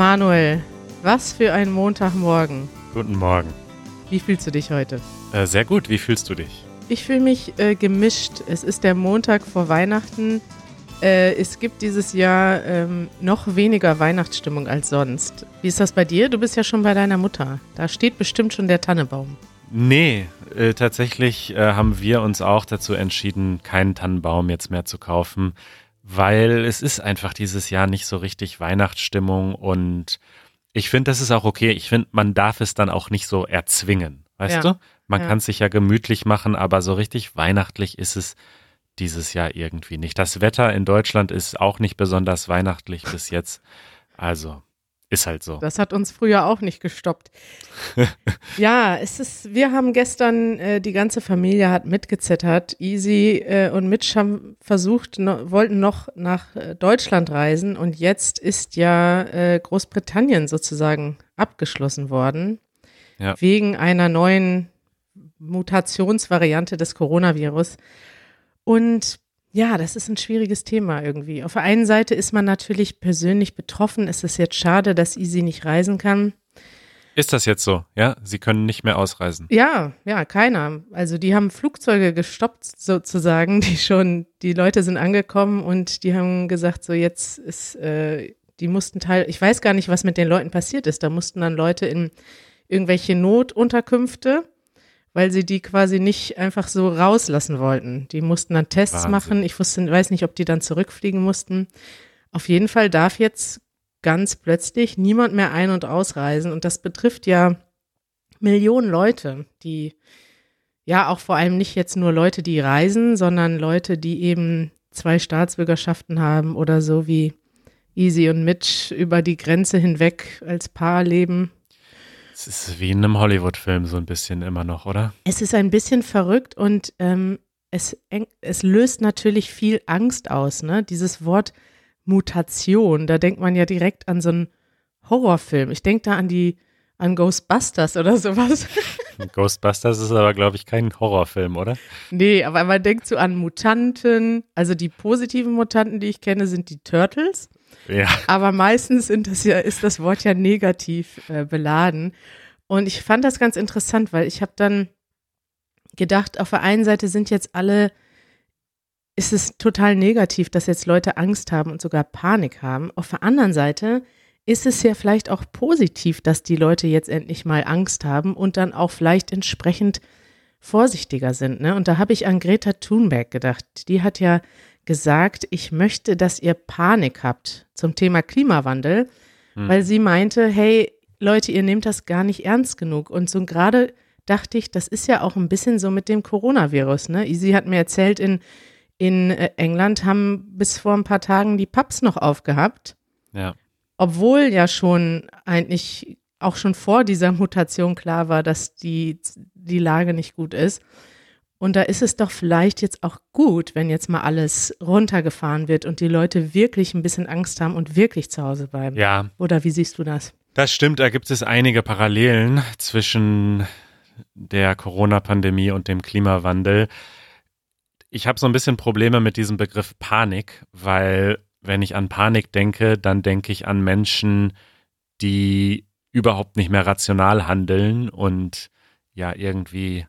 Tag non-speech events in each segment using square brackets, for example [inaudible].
Manuel, was für ein Montagmorgen. Guten Morgen. Wie fühlst du dich heute? Äh, sehr gut. Wie fühlst du dich? Ich fühle mich äh, gemischt. Es ist der Montag vor Weihnachten. Äh, es gibt dieses Jahr ähm, noch weniger Weihnachtsstimmung als sonst. Wie ist das bei dir? Du bist ja schon bei deiner Mutter. Da steht bestimmt schon der Tannenbaum. Nee, äh, tatsächlich äh, haben wir uns auch dazu entschieden, keinen Tannenbaum jetzt mehr zu kaufen, weil es ist einfach dieses Jahr nicht so richtig Weihnachtsstimmung und ich finde, das ist auch okay. Ich finde, man darf es dann auch nicht so erzwingen, weißt Ja. du? Man Ja. kann es sich ja gemütlich machen, aber so richtig weihnachtlich ist es dieses Jahr irgendwie nicht. Das Wetter in Deutschland ist auch nicht besonders weihnachtlich bis jetzt. Also, ist halt so. Das hat uns früher auch nicht gestoppt. [laughs] ja, es ist, wir haben gestern, äh, die ganze Familie hat mitgezittert. Easy äh, und Mitch haben versucht, no, wollten noch nach äh, Deutschland reisen und jetzt ist ja äh, Großbritannien sozusagen abgeschlossen worden. Ja. Wegen einer neuen Mutationsvariante des Coronavirus. Und ja, das ist ein schwieriges Thema irgendwie. Auf der einen Seite ist man natürlich persönlich betroffen. Es ist jetzt schade, dass Easy nicht reisen kann. Ist das jetzt so? Ja, sie können nicht mehr ausreisen. Ja, ja, keiner. Also die haben Flugzeuge gestoppt sozusagen, die schon, die Leute sind angekommen und die haben gesagt, so jetzt ist, äh, die mussten teil, ich weiß gar nicht, was mit den Leuten passiert ist. Da mussten dann Leute in irgendwelche Notunterkünfte, weil sie die quasi nicht einfach so rauslassen wollten. Die mussten dann Tests Wahnsinn. machen. Ich wusste, weiß nicht, ob die dann zurückfliegen mussten. Auf jeden Fall darf jetzt ganz plötzlich niemand mehr ein- und ausreisen. Und das betrifft ja Millionen Leute, die ja auch vor allem nicht jetzt nur Leute, die reisen, sondern Leute, die eben zwei Staatsbürgerschaften haben oder so wie Easy und Mitch über die Grenze hinweg als Paar leben. Es ist wie in einem Hollywood-Film so ein bisschen immer noch, oder? Es ist ein bisschen verrückt und ähm, es, es löst natürlich viel Angst aus, ne? Dieses Wort Mutation, da denkt man ja direkt an so einen Horrorfilm. Ich denke da an die, an Ghostbusters oder sowas. [laughs] [laughs] Ghostbusters ist aber, glaube ich, kein Horrorfilm, oder? Nee, aber man denkt so an Mutanten. Also die positiven Mutanten, die ich kenne, sind die Turtles. Ja. Aber meistens das ja, ist das Wort ja negativ äh, beladen. Und ich fand das ganz interessant, weil ich habe dann gedacht, auf der einen Seite sind jetzt alle, ist es total negativ, dass jetzt Leute Angst haben und sogar Panik haben. Auf der anderen Seite ist es ja vielleicht auch positiv, dass die Leute jetzt endlich mal Angst haben und dann auch vielleicht entsprechend vorsichtiger sind. Ne? Und da habe ich an Greta Thunberg gedacht. Die hat ja gesagt, ich möchte, dass ihr Panik habt zum Thema Klimawandel, weil sie meinte, hey Leute, ihr nehmt das gar nicht ernst genug. Und so gerade dachte ich, das ist ja auch ein bisschen so mit dem Coronavirus. Ne? Sie hat mir erzählt, in, in äh, England haben bis vor ein paar Tagen die Pubs noch aufgehabt Ja. Obwohl ja schon eigentlich auch schon vor dieser Mutation klar war, dass die, die Lage nicht gut ist. Und da ist es doch vielleicht jetzt auch gut, wenn jetzt mal alles runtergefahren wird und die Leute wirklich ein bisschen Angst haben und wirklich zu Hause bleiben. Ja, Oder wie siehst du das? das stimmt. Da gibt es einige Parallelen zwischen der Corona-Pandemie und dem Klimawandel. Ich habe so ein bisschen Probleme mit diesem Begriff Panik, weil wenn ich an Panik denke, dann denke ich an Menschen, die überhaupt nicht mehr rational handeln und ja irgendwie.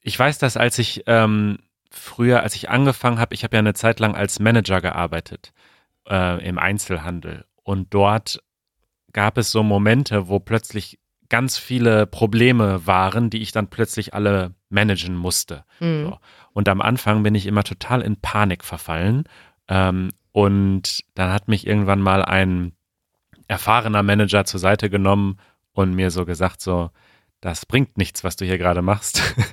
Ich weiß das, als ich ähm, früher, als ich angefangen habe, ich habe ja eine Zeit lang als Manager gearbeitet äh, im Einzelhandel und dort gab es so Momente, wo plötzlich ganz viele Probleme waren, die ich dann plötzlich alle managen musste. Hm. So. Und am Anfang bin ich immer total in Panik verfallen. Ähm, und dann hat mich irgendwann mal ein erfahrener Manager zur Seite genommen und mir so gesagt, so, das bringt nichts, was du hier gerade machst. [laughs]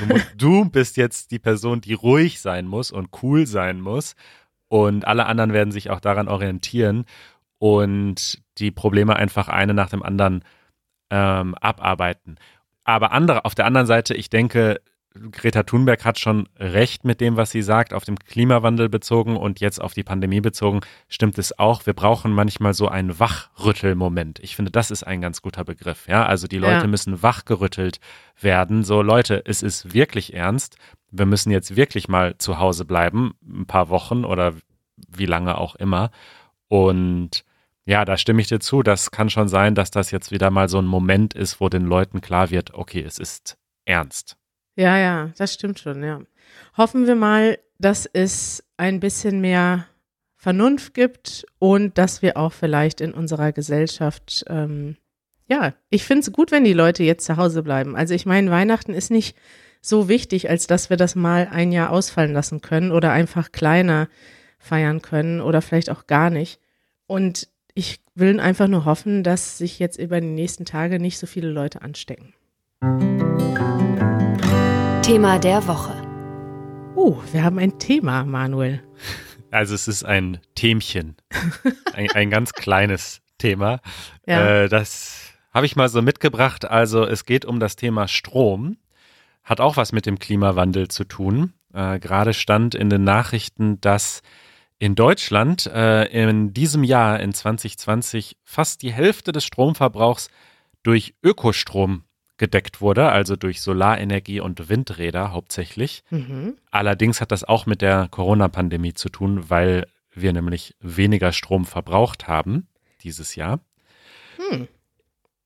Du, mu- du bist jetzt die Person, die ruhig sein muss und cool sein muss. Und alle anderen werden sich auch daran orientieren und die Probleme einfach eine nach dem anderen ähm, abarbeiten. Aber andere, auf der anderen Seite, ich denke, Greta Thunberg hat schon recht mit dem, was sie sagt, auf den Klimawandel bezogen und jetzt auf die Pandemie bezogen, stimmt es auch. Wir brauchen manchmal so einen Wachrüttelmoment. Ich finde, das ist ein ganz guter Begriff. Ja, also die Leute Ja. müssen wachgerüttelt werden. So, Leute, es ist wirklich ernst. Wir müssen jetzt wirklich mal zu Hause bleiben, ein paar Wochen oder wie lange auch immer. Und Ja, da stimme ich dir zu. Das kann schon sein, dass das jetzt wieder mal so ein Moment ist, wo den Leuten klar wird, okay, es ist ernst. Ja, ja, das stimmt schon, ja. Hoffen wir mal, dass es ein bisschen mehr Vernunft gibt und dass wir auch vielleicht in unserer Gesellschaft, ähm, ja, ich finde es gut, wenn die Leute jetzt zu Hause bleiben. Also ich meine, Weihnachten ist nicht so wichtig, als dass wir das mal ein Jahr ausfallen lassen können oder einfach kleiner feiern können oder vielleicht auch gar nicht. Und ich will einfach nur hoffen, dass sich jetzt über die nächsten Tage nicht so viele Leute anstecken. Thema der Woche. Oh, wir haben ein Thema, Manuel. Also es ist ein Themchen, [laughs] ein, ein ganz kleines Thema. Ja. Äh, das habe ich mal so mitgebracht. Also es geht um das Thema Strom. Hat auch was mit dem Klimawandel zu tun. Äh, Gerade stand in den Nachrichten, dass in Deutschland äh, in diesem Jahr, in 2020, fast die Hälfte des Stromverbrauchs durch Ökostrom gedeckt wurde, also durch Solarenergie und Windräder hauptsächlich. Mhm. Allerdings hat das auch mit der Corona-Pandemie zu tun, weil wir nämlich weniger Strom verbraucht haben dieses Jahr. Hm.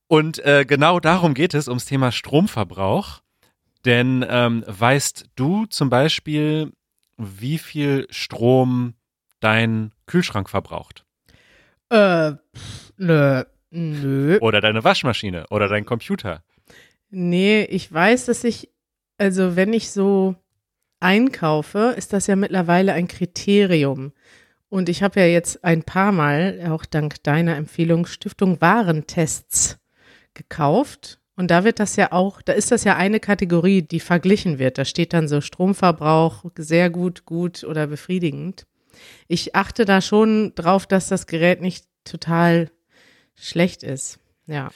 Und äh, genau darum geht es, ums Thema Stromverbrauch. Denn ähm, weißt du zum Beispiel, wie viel Strom dein Kühlschrank verbraucht? Äh, nö, nö. Oder deine Waschmaschine oder dein Computer? Nee, ich weiß, dass ich, also wenn ich so einkaufe, ist das ja mittlerweile ein Kriterium. Und ich habe ja jetzt ein paar Mal, auch dank deiner Empfehlung, Stiftung Warentests gekauft. Und da wird das ja auch, da ist das ja eine Kategorie, die verglichen wird. Da steht dann so Stromverbrauch sehr gut, gut oder befriedigend. Ich achte da schon drauf, dass das Gerät nicht total schlecht ist. Ja.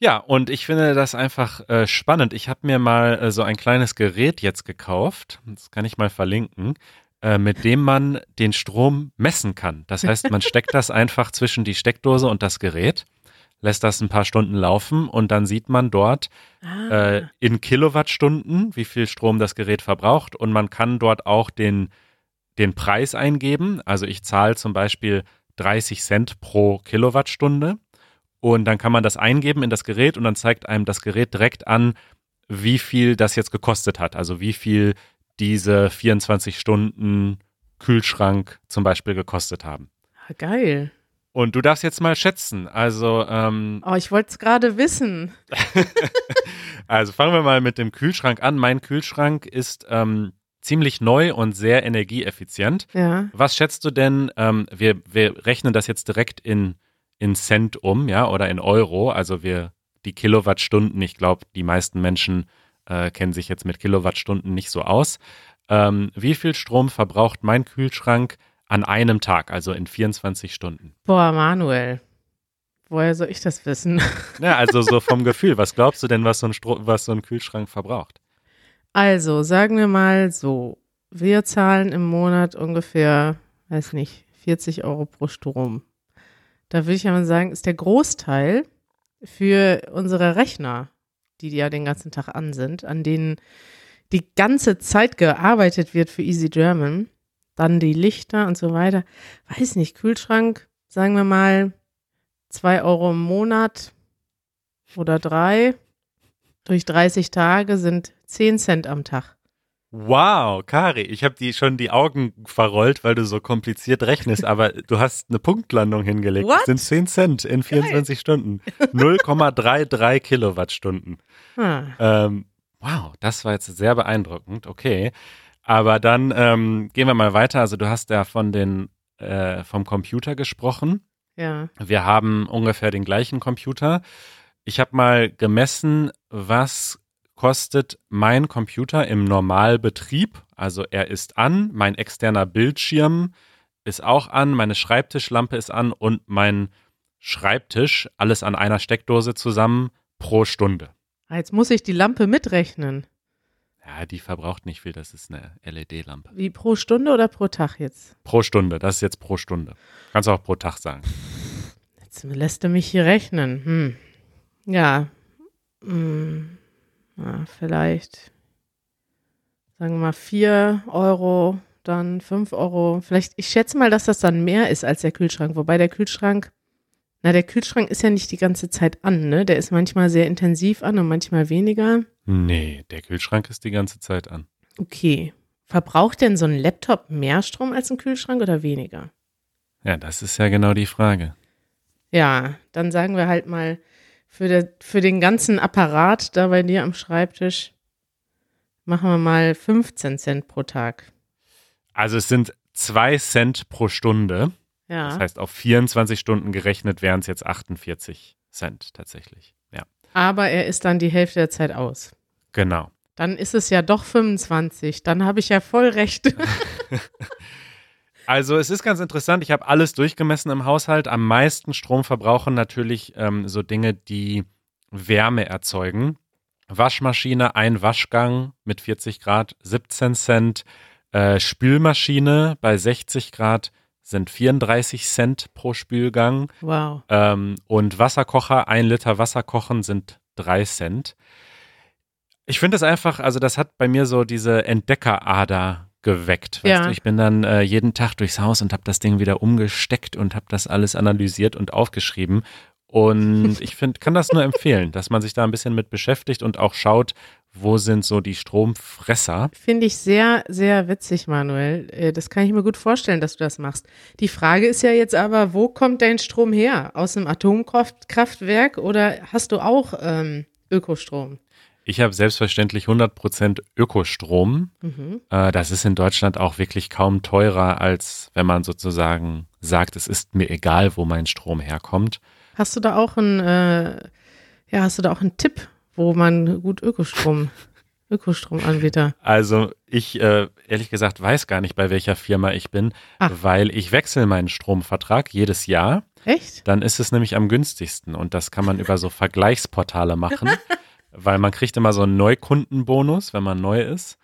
Ja, und ich finde das einfach äh, spannend. Ich habe mir mal äh, so ein kleines Gerät jetzt gekauft, das kann ich mal verlinken, äh, mit dem man den Strom messen kann. Das [laughs] heißt, man steckt das einfach zwischen die Steckdose und das Gerät, lässt das ein paar Stunden laufen und dann sieht man dort äh, in Kilowattstunden, wie viel Strom das Gerät verbraucht und man kann dort auch den, den Preis eingeben. Also ich zahle zum Beispiel 30 Cent pro Kilowattstunde und dann kann man das eingeben in das Gerät und dann zeigt einem das Gerät direkt an, wie viel das jetzt gekostet hat. Also wie viel diese 24 Stunden Kühlschrank zum Beispiel gekostet haben. Ah, geil. Und du darfst jetzt mal schätzen. Also, ähm, Oh, ich wollte es gerade wissen. [laughs] also fangen wir mal mit dem Kühlschrank an. Mein Kühlschrank ist ähm, ziemlich neu und sehr energieeffizient. Ja. Was schätzt du denn? Ähm, wir, wir rechnen das jetzt direkt in, in Cent um, ja, oder in Euro. Also wir die Kilowattstunden, ich glaube, die meisten Menschen äh, kennen sich jetzt mit Kilowattstunden nicht so aus. Ähm, wie viel Strom verbraucht mein Kühlschrank an einem Tag, also in 24 Stunden? Boah, Manuel. Woher soll ich das wissen? [laughs] Ja, also so vom Gefühl. Was glaubst du denn, was so ein, Stro was so ein Kühlschrank verbraucht? Also, sagen wir mal so. Wir zahlen im Monat ungefähr, weiß nicht, 40 Euro pro Strom. Da würde ich ja mal sagen, ist der Großteil für unsere Rechner, die ja den ganzen Tag an sind, an denen die ganze Zeit gearbeitet wird für Easy German, dann die Lichter und so weiter. Weiß nicht, Kühlschrank, sagen wir mal, zwei Euro im Monat oder drei. Durch 30 Tage sind 10 Cent am Tag. Wow, Kari, ich habe die schon die Augen verrollt, weil du so kompliziert rechnest, aber [laughs] du hast eine Punktlandung hingelegt. What? Das sind 10 Cent in 24 Stunden. 0,33 Kilowattstunden. Hm. Ähm, wow, das war jetzt sehr beeindruckend. Okay. Aber dann ähm, gehen wir mal weiter. Also du hast ja von den äh, vom Computer gesprochen. Ja. Wir haben ungefähr den gleichen Computer. Ich habe mal gemessen, was kostet mein Computer im Normalbetrieb. Also er ist an, mein externer Bildschirm ist auch an, meine Schreibtischlampe ist an und mein Schreibtisch, alles an einer Steckdose zusammen pro Stunde. Ah, Jetzt muss ich die Lampe mitrechnen. Ja, die verbraucht nicht viel, das ist eine LED-Lampe. Wie pro Stunde oder pro Tag jetzt? Pro Stunde, das ist jetzt pro Stunde. Kannst du auch pro Tag sagen. Jetzt lässt du mich hier rechnen. Hm. Ja. Hm. Ja. Vielleicht, sagen wir mal, 4 Euro, dann 5 Euro. Vielleicht, ich schätze mal, dass das dann mehr ist als der Kühlschrank. Wobei der Kühlschrank, Na, der Kühlschrank ist ja nicht die ganze Zeit an, ne? Der ist manchmal sehr intensiv an und manchmal weniger. Nee, der Kühlschrank ist die ganze Zeit an. Okay. Verbraucht denn so ein Laptop mehr Strom als ein Kühlschrank oder weniger? Ja, das ist ja genau die Frage. Ja, dann sagen wir halt mal für, der, für den ganzen Apparat da bei dir am Schreibtisch machen wir mal 15 Cent pro Tag. Also es sind zwei Cent pro Stunde. Ja. Das heißt, auf 24 Stunden gerechnet wären es jetzt 48 Cent tatsächlich. Ja, Aber er ist dann die Hälfte der Zeit aus. genau. Dann ist es ja doch 25. Dann habe ich ja voll recht. [laughs] [laughs] Also es ist ganz interessant, ich habe alles durchgemessen im Haushalt. Am meisten Strom verbrauchen natürlich ähm, so Dinge, die Wärme erzeugen. Waschmaschine, ein Waschgang mit 40 Grad, 17 Cent. Äh, Spülmaschine bei 60 Grad sind 34 Cent pro Spülgang. wow. Ähm, und Wasserkocher, ein Liter Wasser kochen sind drei Cent. Ich finde es einfach, also das hat bei mir so diese Entdeckerader geweckt. Ja. Ich bin dann äh, jeden Tag durchs Haus und habe das Ding wieder umgesteckt und habe das alles analysiert und aufgeschrieben. Und ich finde, kann das nur empfehlen, dass man sich da ein bisschen mit beschäftigt und auch schaut, wo sind so die Stromfresser. Finde ich sehr, sehr witzig, Manuel. Äh, Das kann ich mir gut vorstellen, dass du das machst. Die Frage ist ja jetzt aber, wo kommt dein Strom her? Aus einem Atomkraftwerk oder hast du auch ähm, Ökostrom? Ich habe selbstverständlich 100% Ökostrom. Mhm. Äh, das ist in Deutschland auch wirklich kaum teurer, als wenn man sozusagen sagt, es ist mir egal, wo mein Strom herkommt. Hast du da auch einen, äh, ja, hast du da auch einen Tipp, wo man gut Ökostrom, [laughs] Ökostromanbieter? Also ich äh, ehrlich gesagt weiß gar nicht, bei welcher Firma ich bin, Ach. weil ich wechsle meinen Stromvertrag jedes Jahr. Echt? Dann ist es nämlich am günstigsten und das kann man über so Vergleichsportale machen, [laughs] weil man kriegt immer so einen Neukundenbonus, wenn man neu ist.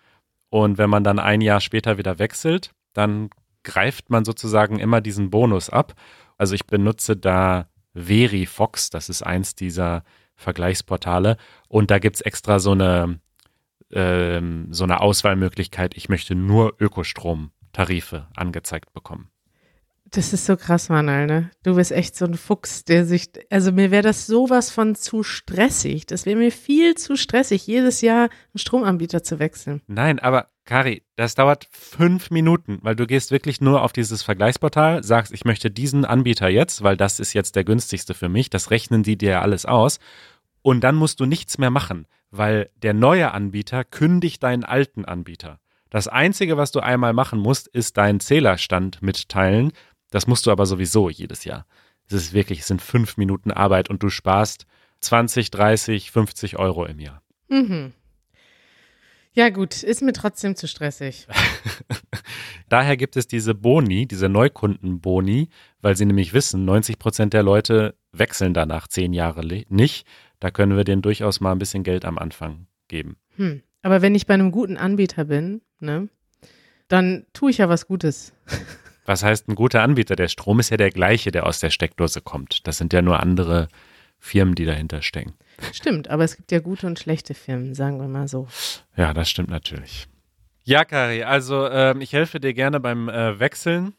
Und wenn man dann ein Jahr später wieder wechselt, dann greift man sozusagen immer diesen Bonus ab. Also ich benutze da Verifox, das ist eins dieser Vergleichsportale. Und da gibt's extra so eine, ähm, so eine Auswahlmöglichkeit, ich möchte nur Ökostromtarife angezeigt bekommen. Das ist so krass, Manuel, ne? Du bist echt so ein Fuchs, der sich, also mir wäre das sowas von zu stressig. Das wäre mir viel zu stressig, jedes Jahr einen Stromanbieter zu wechseln. Nein, aber Kari, das dauert fünf Minuten, weil du gehst wirklich nur auf dieses Vergleichsportal, sagst, ich möchte diesen Anbieter jetzt, weil das ist jetzt der günstigste für mich, das rechnen die dir alles aus. Und dann musst du nichts mehr machen, weil der neue Anbieter kündigt deinen alten Anbieter. Das Einzige, was du einmal machen musst, ist deinen Zählerstand mitteilen. Das musst du aber sowieso jedes Jahr. Es ist wirklich, es sind fünf Minuten Arbeit und du sparst 20, 30, 50 Euro im Jahr. Mhm. Ja, gut, ist mir trotzdem zu stressig. [laughs] Daher gibt es diese Boni, diese Neukundenboni, weil sie nämlich wissen, 90 Prozent der Leute wechseln danach zehn Jahre nicht. Da können wir denen durchaus mal ein bisschen Geld am Anfang geben. Hm. Aber wenn ich bei einem guten Anbieter bin, ne, dann tue ich ja was Gutes. [laughs] Was heißt ein guter Anbieter? Der Strom ist ja der gleiche, der aus der Steckdose kommt. Das sind ja nur andere Firmen, die dahinter stecken. Stimmt, aber es gibt ja gute und schlechte Firmen, sagen wir mal so. Ja, das stimmt natürlich. Ja, Kari, also ähm, ich helfe dir gerne beim äh, Wechseln,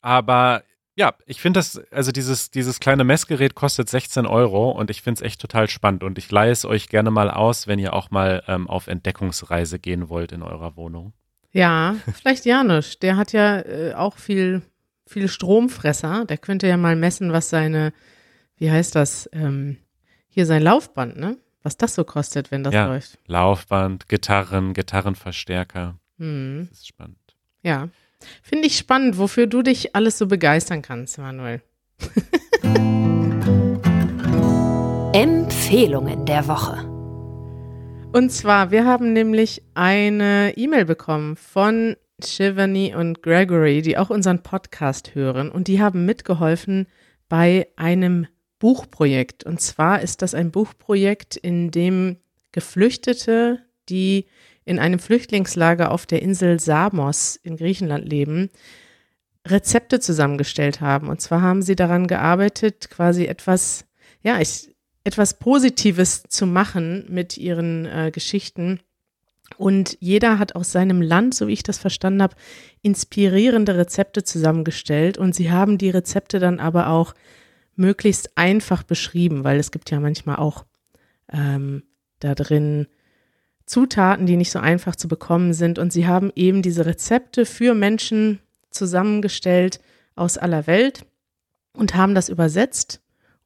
aber ja, ich finde das, also dieses, dieses kleine Messgerät kostet 16 Euro und ich finde es echt total spannend und ich leihe es euch gerne mal aus, wenn ihr auch mal ähm, auf Entdeckungsreise gehen wollt in eurer Wohnung. Ja, vielleicht Janusz, der hat ja äh, auch viel, viel Stromfresser. Der könnte ja mal messen, was seine, wie heißt das, ähm, hier sein Laufband, ne? Was das so kostet, wenn das Ja. läuft. Laufband, Gitarren, Gitarrenverstärker, Hm. das ist spannend. Ja. Finde ich spannend, wofür du dich alles so begeistern kannst, Manuel. Empfehlungen der Woche. Und zwar, wir haben nämlich eine E-Mail bekommen von Shivani und Gregory, die auch unseren Podcast hören. Und die haben mitgeholfen bei einem Buchprojekt. Und zwar ist das ein Buchprojekt, in dem Geflüchtete, die in einem Flüchtlingslager auf der Insel Samos in Griechenland leben, Rezepte zusammengestellt haben. Und zwar haben sie daran gearbeitet, quasi etwas, ja, ich, etwas Positives zu machen mit ihren äh, Geschichten. Und jeder hat aus seinem Land, so wie ich das verstanden habe, inspirierende Rezepte zusammengestellt. Und sie haben die Rezepte dann aber auch möglichst einfach beschrieben, weil es gibt ja manchmal auch ähm, da drin Zutaten, die nicht so einfach zu bekommen sind. Und sie haben eben diese Rezepte für Menschen zusammengestellt aus aller Welt und haben das übersetzt.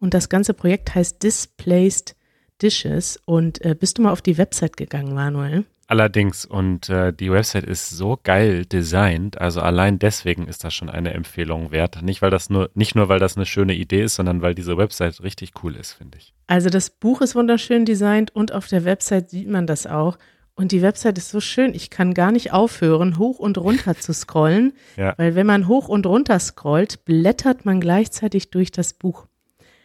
Und das ganze Projekt heißt Displaced Dishes. Und äh, bist du mal auf die Website gegangen, Manuel? Allerdings, und äh, die Website ist so geil designt, also allein deswegen ist das schon eine Empfehlung wert. Nicht, weil das nur, nicht nur, weil das eine schöne Idee ist, sondern weil diese Website richtig cool ist, finde ich. Also das Buch ist wunderschön designt und auf der Website sieht man das auch. Und die Website ist so schön, ich kann gar nicht aufhören, hoch und runter [laughs] zu scrollen, Ja. weil wenn man hoch und runter scrollt, blättert man gleichzeitig durch das Buch.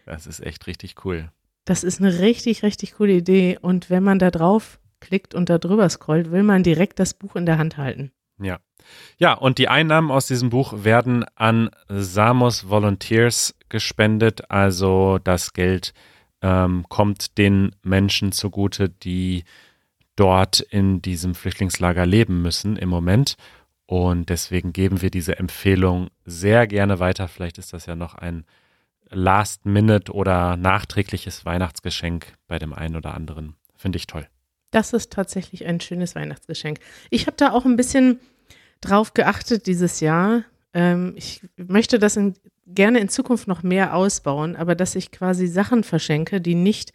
Das ist echt richtig cool. Das ist eine richtig, richtig coole Idee. Und wenn man da drauf klickt und da drüber scrollt, will man direkt das Buch in der Hand halten. Ja. Ja, und die Einnahmen aus diesem Buch werden an Samos Volunteers gespendet. Also das Geld ähm, kommt den Menschen zugute, die dort in diesem Flüchtlingslager leben müssen im Moment. Und deswegen geben wir diese Empfehlung sehr gerne weiter. Vielleicht ist das ja noch ein Last-Minute oder nachträgliches Weihnachtsgeschenk bei dem einen oder anderen. Finde ich toll. Das ist tatsächlich ein schönes Weihnachtsgeschenk. Ich habe da auch ein bisschen drauf geachtet dieses Jahr. Ähm, ich möchte das in, gerne in Zukunft noch mehr ausbauen, aber dass ich quasi Sachen verschenke, die nicht,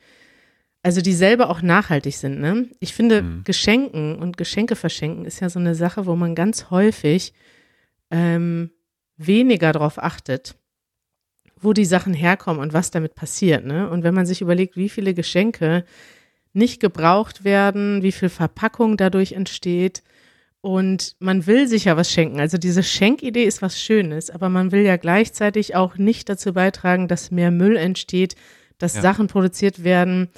also die selber auch nachhaltig sind. Ne? Ich finde, Mhm. Geschenken und Geschenke verschenken ist ja so eine Sache, wo man ganz häufig ähm, weniger drauf achtet, wo die Sachen herkommen und was damit passiert. Ne? Und wenn man sich überlegt, wie viele Geschenke nicht gebraucht werden, wie viel Verpackung dadurch entsteht. Und man will sich ja was schenken. Also diese Schenkidee ist was Schönes, aber man will ja gleichzeitig auch nicht dazu beitragen, dass mehr Müll entsteht, dass Ja. Sachen produziert werden,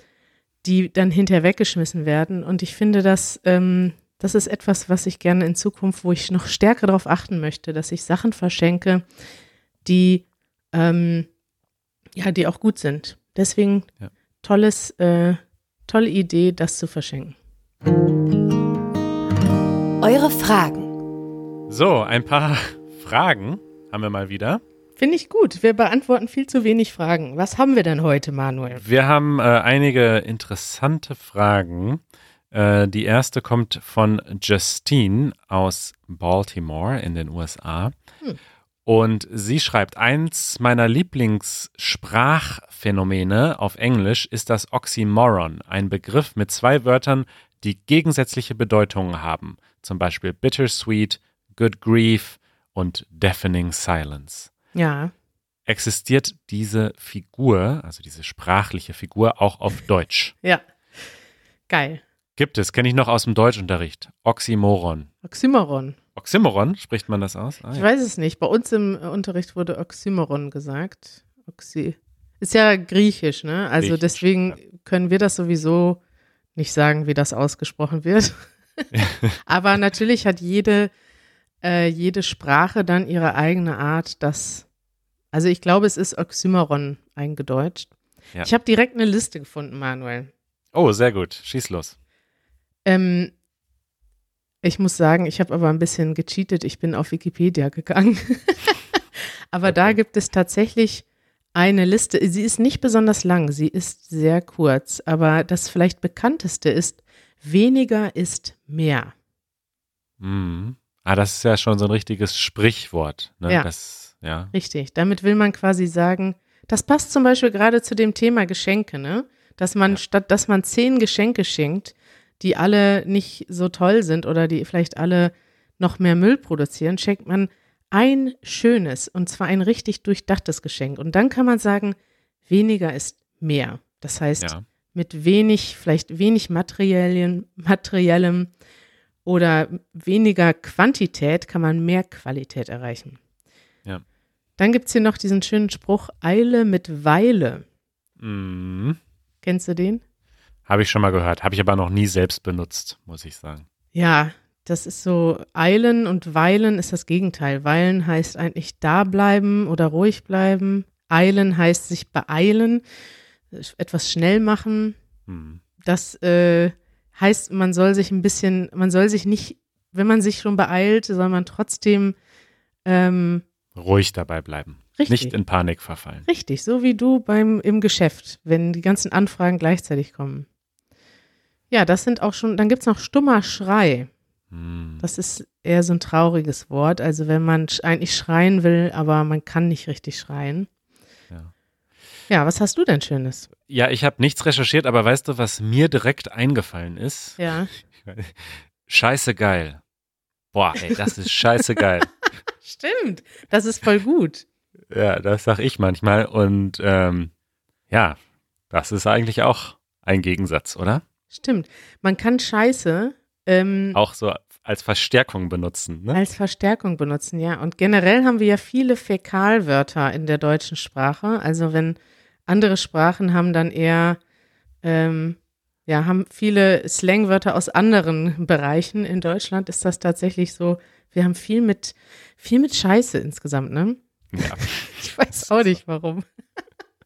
die dann hinterher weggeschmissen werden. Und ich finde, dass ähm, das ist etwas, was ich gerne in Zukunft, wo ich noch stärker darauf achten möchte, dass ich Sachen verschenke, die ähm, ja, die auch gut sind. Deswegen Ja. tolles, äh, tolle Idee, das zu verschenken. Eure Fragen. So, ein paar [laughs] Fragen haben wir mal wieder. Finde ich gut. Wir beantworten viel zu wenig Fragen. Was haben wir denn heute, Manuel? Wir haben äh, einige interessante Fragen. Äh, die erste kommt von Justine aus Baltimore in den USA. Hm. Und sie schreibt, eins meiner Lieblingssprachphänomene auf Englisch ist das Oxymoron, ein Begriff mit zwei Wörtern, die gegensätzliche Bedeutungen haben. Zum Beispiel bittersweet, good grief und deafening silence. Ja, Existiert diese Figur, also diese sprachliche Figur, auch auf Deutsch? ja. Geil. Gibt es, kenne ich noch aus dem Deutschunterricht. Oxymoron. Oxymoron. Oxymoron, spricht man das aus? Ah, Ich ja. weiß es nicht. Bei uns im Unterricht wurde Oxymoron gesagt. Oxy. Ist ja griechisch, ne? Also Griechisch, deswegen ja. können wir das sowieso nicht sagen, wie das ausgesprochen wird. [laughs] Aber natürlich hat jede, äh, jede Sprache dann ihre eigene Art, das. Also ich glaube, es ist Oxymoron eingedeutscht. Ja. Ich habe direkt eine Liste gefunden, Manuel. Oh, sehr gut. Schieß los. Ähm, ich muss sagen, ich habe aber ein bisschen gecheatet. Ich bin auf Wikipedia gegangen. [laughs] aber da Okay. gibt es tatsächlich eine Liste. Sie ist nicht besonders lang, sie ist sehr kurz. Aber das vielleicht bekannteste ist, weniger ist mehr. Mhm. Ah, das ist ja schon so ein richtiges Sprichwort. Ne? Ja. Das, ja. Richtig. Damit will man quasi sagen, das passt zum Beispiel gerade zu dem Thema Geschenke, ne? Dass man Ja. statt, dass man zehn Geschenke schenkt, die alle nicht so toll sind oder die vielleicht alle noch mehr Müll produzieren, schenkt man ein schönes und zwar ein richtig durchdachtes Geschenk. Und dann kann man sagen, weniger ist mehr. Das heißt, ja. mit wenig, vielleicht wenig Materialien, materiellem oder weniger Quantität kann man mehr Qualität erreichen. Ja. Dann gibt es hier noch diesen schönen Spruch, Eile mit Weile. Mhm. Kennst du den? Habe ich schon mal gehört. Habe ich aber noch nie selbst benutzt, muss ich sagen. Ja, das ist so, Eilen und Weilen ist das Gegenteil. Weilen heißt eigentlich da bleiben oder ruhig bleiben. Eilen heißt sich beeilen, etwas schnell machen. Mhm. Das äh, heißt, man soll sich ein bisschen, man soll sich nicht, wenn man sich schon beeilt, soll man trotzdem ähm, Ruhig dabei bleiben. Richtig. Nicht in Panik verfallen. Richtig, so wie du beim im Geschäft, wenn die ganzen Anfragen gleichzeitig kommen. Ja, das sind auch schon, dann gibt's noch stummer Schrei. Hm. Das ist eher so ein trauriges Wort. Also wenn man eigentlich schreien will, aber man kann nicht richtig schreien. Ja. Ja, was hast du denn Schönes? Ja, ich habe nichts recherchiert, aber weißt du, was mir direkt eingefallen ist? Ja. [laughs] Scheiße geil. Boah, ey, das ist scheiße geil. [laughs] Stimmt. Das ist voll gut. Ja, das sag ich manchmal. Und ähm, ja, das ist eigentlich auch ein Gegensatz, oder? Stimmt. Man kann Scheiße ähm, Auch so als Verstärkung benutzen. Ne? als Verstärkung benutzen, ja. Und generell haben wir ja viele Fäkalwörter in der deutschen Sprache. Also wenn andere Sprachen haben dann eher, ähm, ja, haben viele Slangwörter aus anderen Bereichen. In Deutschland ist das tatsächlich so. Wir haben viel mit, viel mit Scheiße insgesamt, ne? Ja. [laughs] Ich weiß auch nicht warum.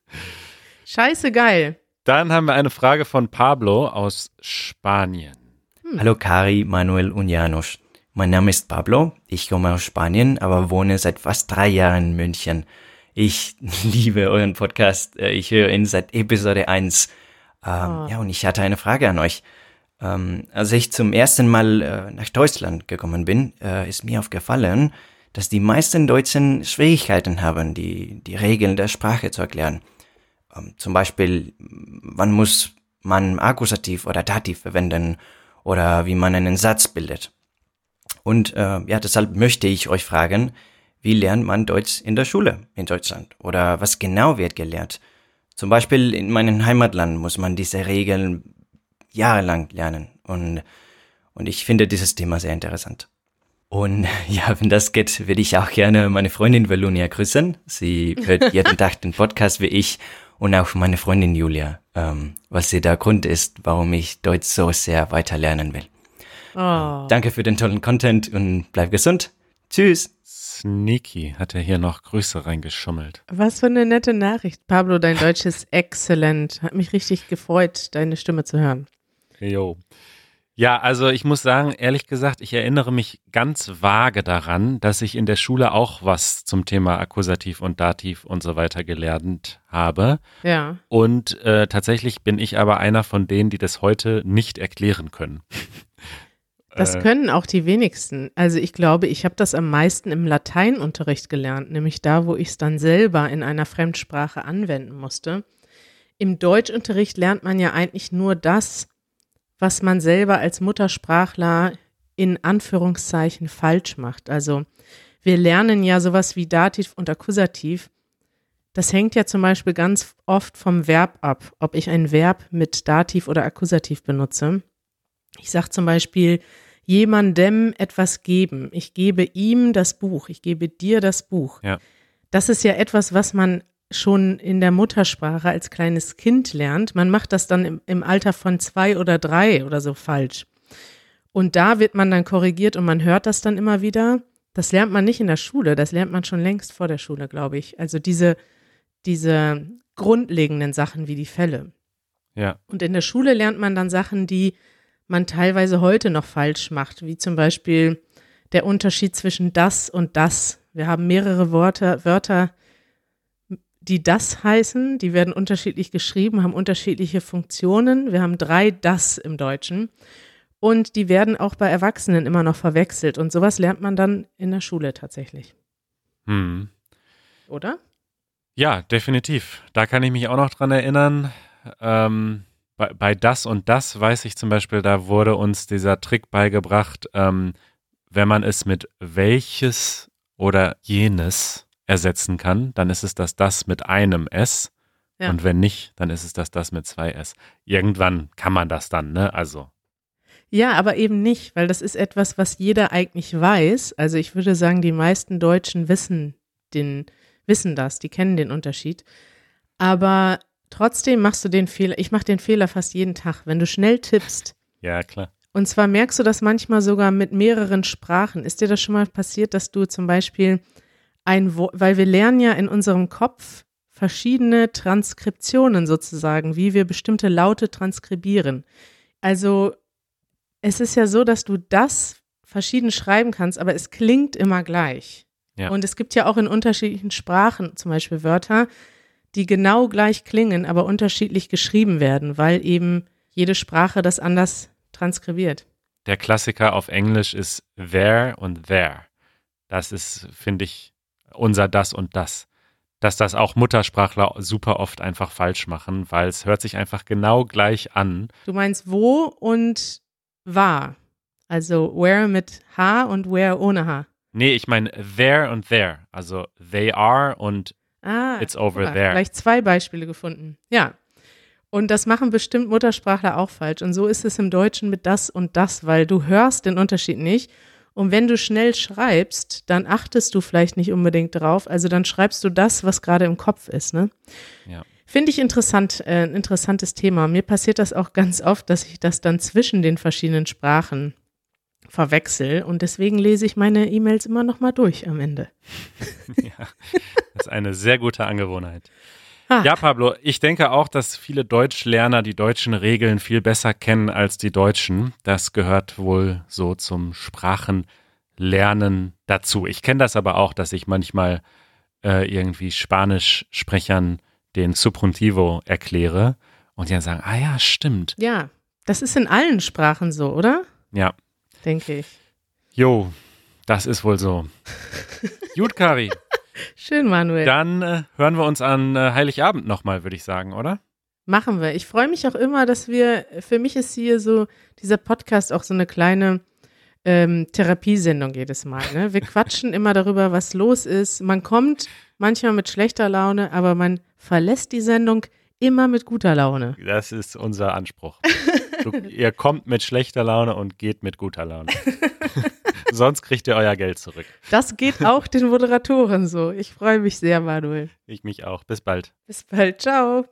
[laughs] Scheiße geil. Dann haben wir eine Frage von Pablo aus Spanien. Hallo Kari, Manuel und Janusz. Mein Name ist Pablo, ich komme aus Spanien, aber wohne seit fast drei Jahren in München. Ich [laughs] liebe euren Podcast, äh, ich höre ihn seit Episode 1. Ähm, Ja, und ich hatte eine Frage an euch. Ähm, als ich zum ersten Mal äh, nach Deutschland gekommen bin, äh, ist mir aufgefallen, dass die meisten Deutschen Schwierigkeiten haben, die, die Regeln der Sprache zu erklären. Zum Beispiel, wann muss man Akkusativ oder Dativ verwenden oder wie man einen Satz bildet. Und äh, ja, deshalb möchte ich euch fragen, wie lernt man Deutsch in der Schule in Deutschland? Oder was genau wird gelehrt? Zum Beispiel in meinem Heimatland muss man diese Regeln jahrelang lernen. Und, und ich finde dieses Thema sehr interessant. Und [laughs] ja, wenn das geht, würde ich auch gerne meine Freundin Velunia grüßen. Sie hört jeden Tag den Podcast wie ich und auch meine Freundin Julia, ähm, was sie der Grund ist, warum ich Deutsch so sehr weiter lernen will. Oh. Danke für den tollen Content und bleib gesund. Tschüss. Sneaky hat er hier noch Grüße reingeschummelt. Was für eine nette Nachricht. Pablo, dein Deutsch ist [laughs] exzellent. Hat mich richtig gefreut, deine Stimme zu hören. Jo. Ja, also ich muss sagen, ehrlich gesagt, ich erinnere mich ganz vage daran, dass ich in der Schule auch was zum Thema Akkusativ und Dativ und so weiter gelernt habe. Ja. Und äh, tatsächlich bin ich aber einer von denen, die das heute nicht erklären können. [laughs] Das Äh, können auch die wenigsten. Also ich glaube, ich habe das am meisten im Lateinunterricht gelernt, nämlich da, wo ich es dann selber in einer Fremdsprache anwenden musste. Im Deutschunterricht lernt man ja eigentlich nur das, was man selber als Muttersprachler in Anführungszeichen falsch macht. Also wir lernen ja sowas wie Dativ und Akkusativ. Das hängt ja zum Beispiel ganz oft vom Verb ab, ob ich ein Verb mit Dativ oder Akkusativ benutze. Ich sage zum Beispiel, jemandem etwas geben. Ich gebe ihm das Buch. Ich gebe dir das Buch. Ja. Das ist ja etwas, was man schon in der Muttersprache als kleines Kind lernt. Man macht das dann im, im Alter von zwei oder drei oder so falsch. Und da wird man dann korrigiert und man hört das dann immer wieder. Das lernt man nicht in der Schule, das lernt man schon längst vor der Schule, glaube ich. Also diese, diese grundlegenden Sachen wie die Fälle. Ja, Und in der Schule lernt man dann Sachen, die man teilweise heute noch falsch macht, wie zum Beispiel der Unterschied zwischen das und das. Wir haben mehrere Worte, Wörter, die das heißen, die werden unterschiedlich geschrieben, haben unterschiedliche Funktionen. Wir haben drei das im Deutschen. Und die werden auch bei Erwachsenen immer noch verwechselt. Und sowas lernt man dann in der Schule tatsächlich, hm. oder? ja, definitiv. Da kann ich mich auch noch dran erinnern. Ähm, bei, bei das und das weiß ich zum Beispiel, da wurde uns dieser Trick beigebracht, ähm, wenn man es mit welches oder jenes ersetzen kann, dann ist es das das mit einem S. Ja. Und wenn nicht, dann ist es das das mit zwei S. Irgendwann kann man das dann, ne? Also, Ja, aber eben nicht, weil das ist etwas, was jeder eigentlich weiß. Also ich würde sagen, die meisten Deutschen wissen den, wissen das, die kennen den Unterschied. Aber trotzdem machst du den Fehler, ich mache den Fehler fast jeden Tag, wenn du schnell tippst. [laughs] ja, klar. Und zwar merkst du das manchmal sogar mit mehreren Sprachen. Ist dir das schon mal passiert, dass du zum Beispiel ein Wort, weil wir lernen ja in unserem Kopf verschiedene Transkriptionen sozusagen, wie wir bestimmte Laute transkribieren. Also es ist ja so, dass du das verschieden schreiben kannst, aber es klingt immer gleich. Ja. Und es gibt ja auch in unterschiedlichen Sprachen zum Beispiel Wörter, die genau gleich klingen, aber unterschiedlich geschrieben werden, weil eben jede Sprache das anders transkribiert. Der Klassiker auf Englisch ist there und there. Das ist, finde ich, unser das und das. Dass das auch Muttersprachler super oft einfach falsch machen, weil es hört sich einfach genau gleich an. Du meinst wo und war. Also where mit H und where ohne H. Nee, ich meine there und there. Also they are und Ah, It's over mal, there. Gleich zwei Beispiele gefunden. Ja. Und das machen bestimmt Muttersprachler auch falsch. Und so ist es im Deutschen mit das und das, weil du hörst den Unterschied nicht. Und wenn du schnell schreibst, dann achtest du vielleicht nicht unbedingt drauf. Also dann schreibst du das, was gerade im Kopf ist. Ne? Ja. Finde ich interessant, äh, ein interessantes Thema. Mir passiert das auch ganz oft, dass ich das dann zwischen den verschiedenen Sprachen verwechsel. Und deswegen lese ich meine E-Mails immer noch mal durch am Ende. [laughs] ja, das ist eine sehr gute Angewohnheit. Ah. Ja, Pablo, ich denke auch, dass viele Deutschlerner die deutschen Regeln viel besser kennen als die Deutschen. Das gehört wohl so zum Sprachenlernen dazu. Ich kenne das aber auch, dass ich manchmal äh, irgendwie Spanisch-Sprechern den Subjuntivo erkläre und die dann sagen, ah ja, stimmt. Ja, das ist in allen Sprachen so, oder? Ja, Denke ich. jo, das ist wohl so. [laughs] Gut, Kari. Schön, Manuel. Dann äh, hören wir uns an äh, Heiligabend nochmal, würde ich sagen, oder? Machen wir. Ich freue mich auch immer, dass wir, für mich ist hier so, dieser Podcast auch so eine kleine ähm, Therapiesendung jedes Mal. Ne? Wir [laughs] quatschen immer darüber, was los ist. Man kommt manchmal mit schlechter Laune, aber man verlässt die Sendung immer mit guter Laune. Das ist unser Anspruch. [laughs] Du, ihr kommt mit schlechter Laune und geht mit guter Laune. [laughs] Sonst kriegt ihr euer Geld zurück. Das geht auch den Moderatoren so. Ich freue mich sehr, Manuel. Ich mich auch. Bis bald. Bis bald. Ciao.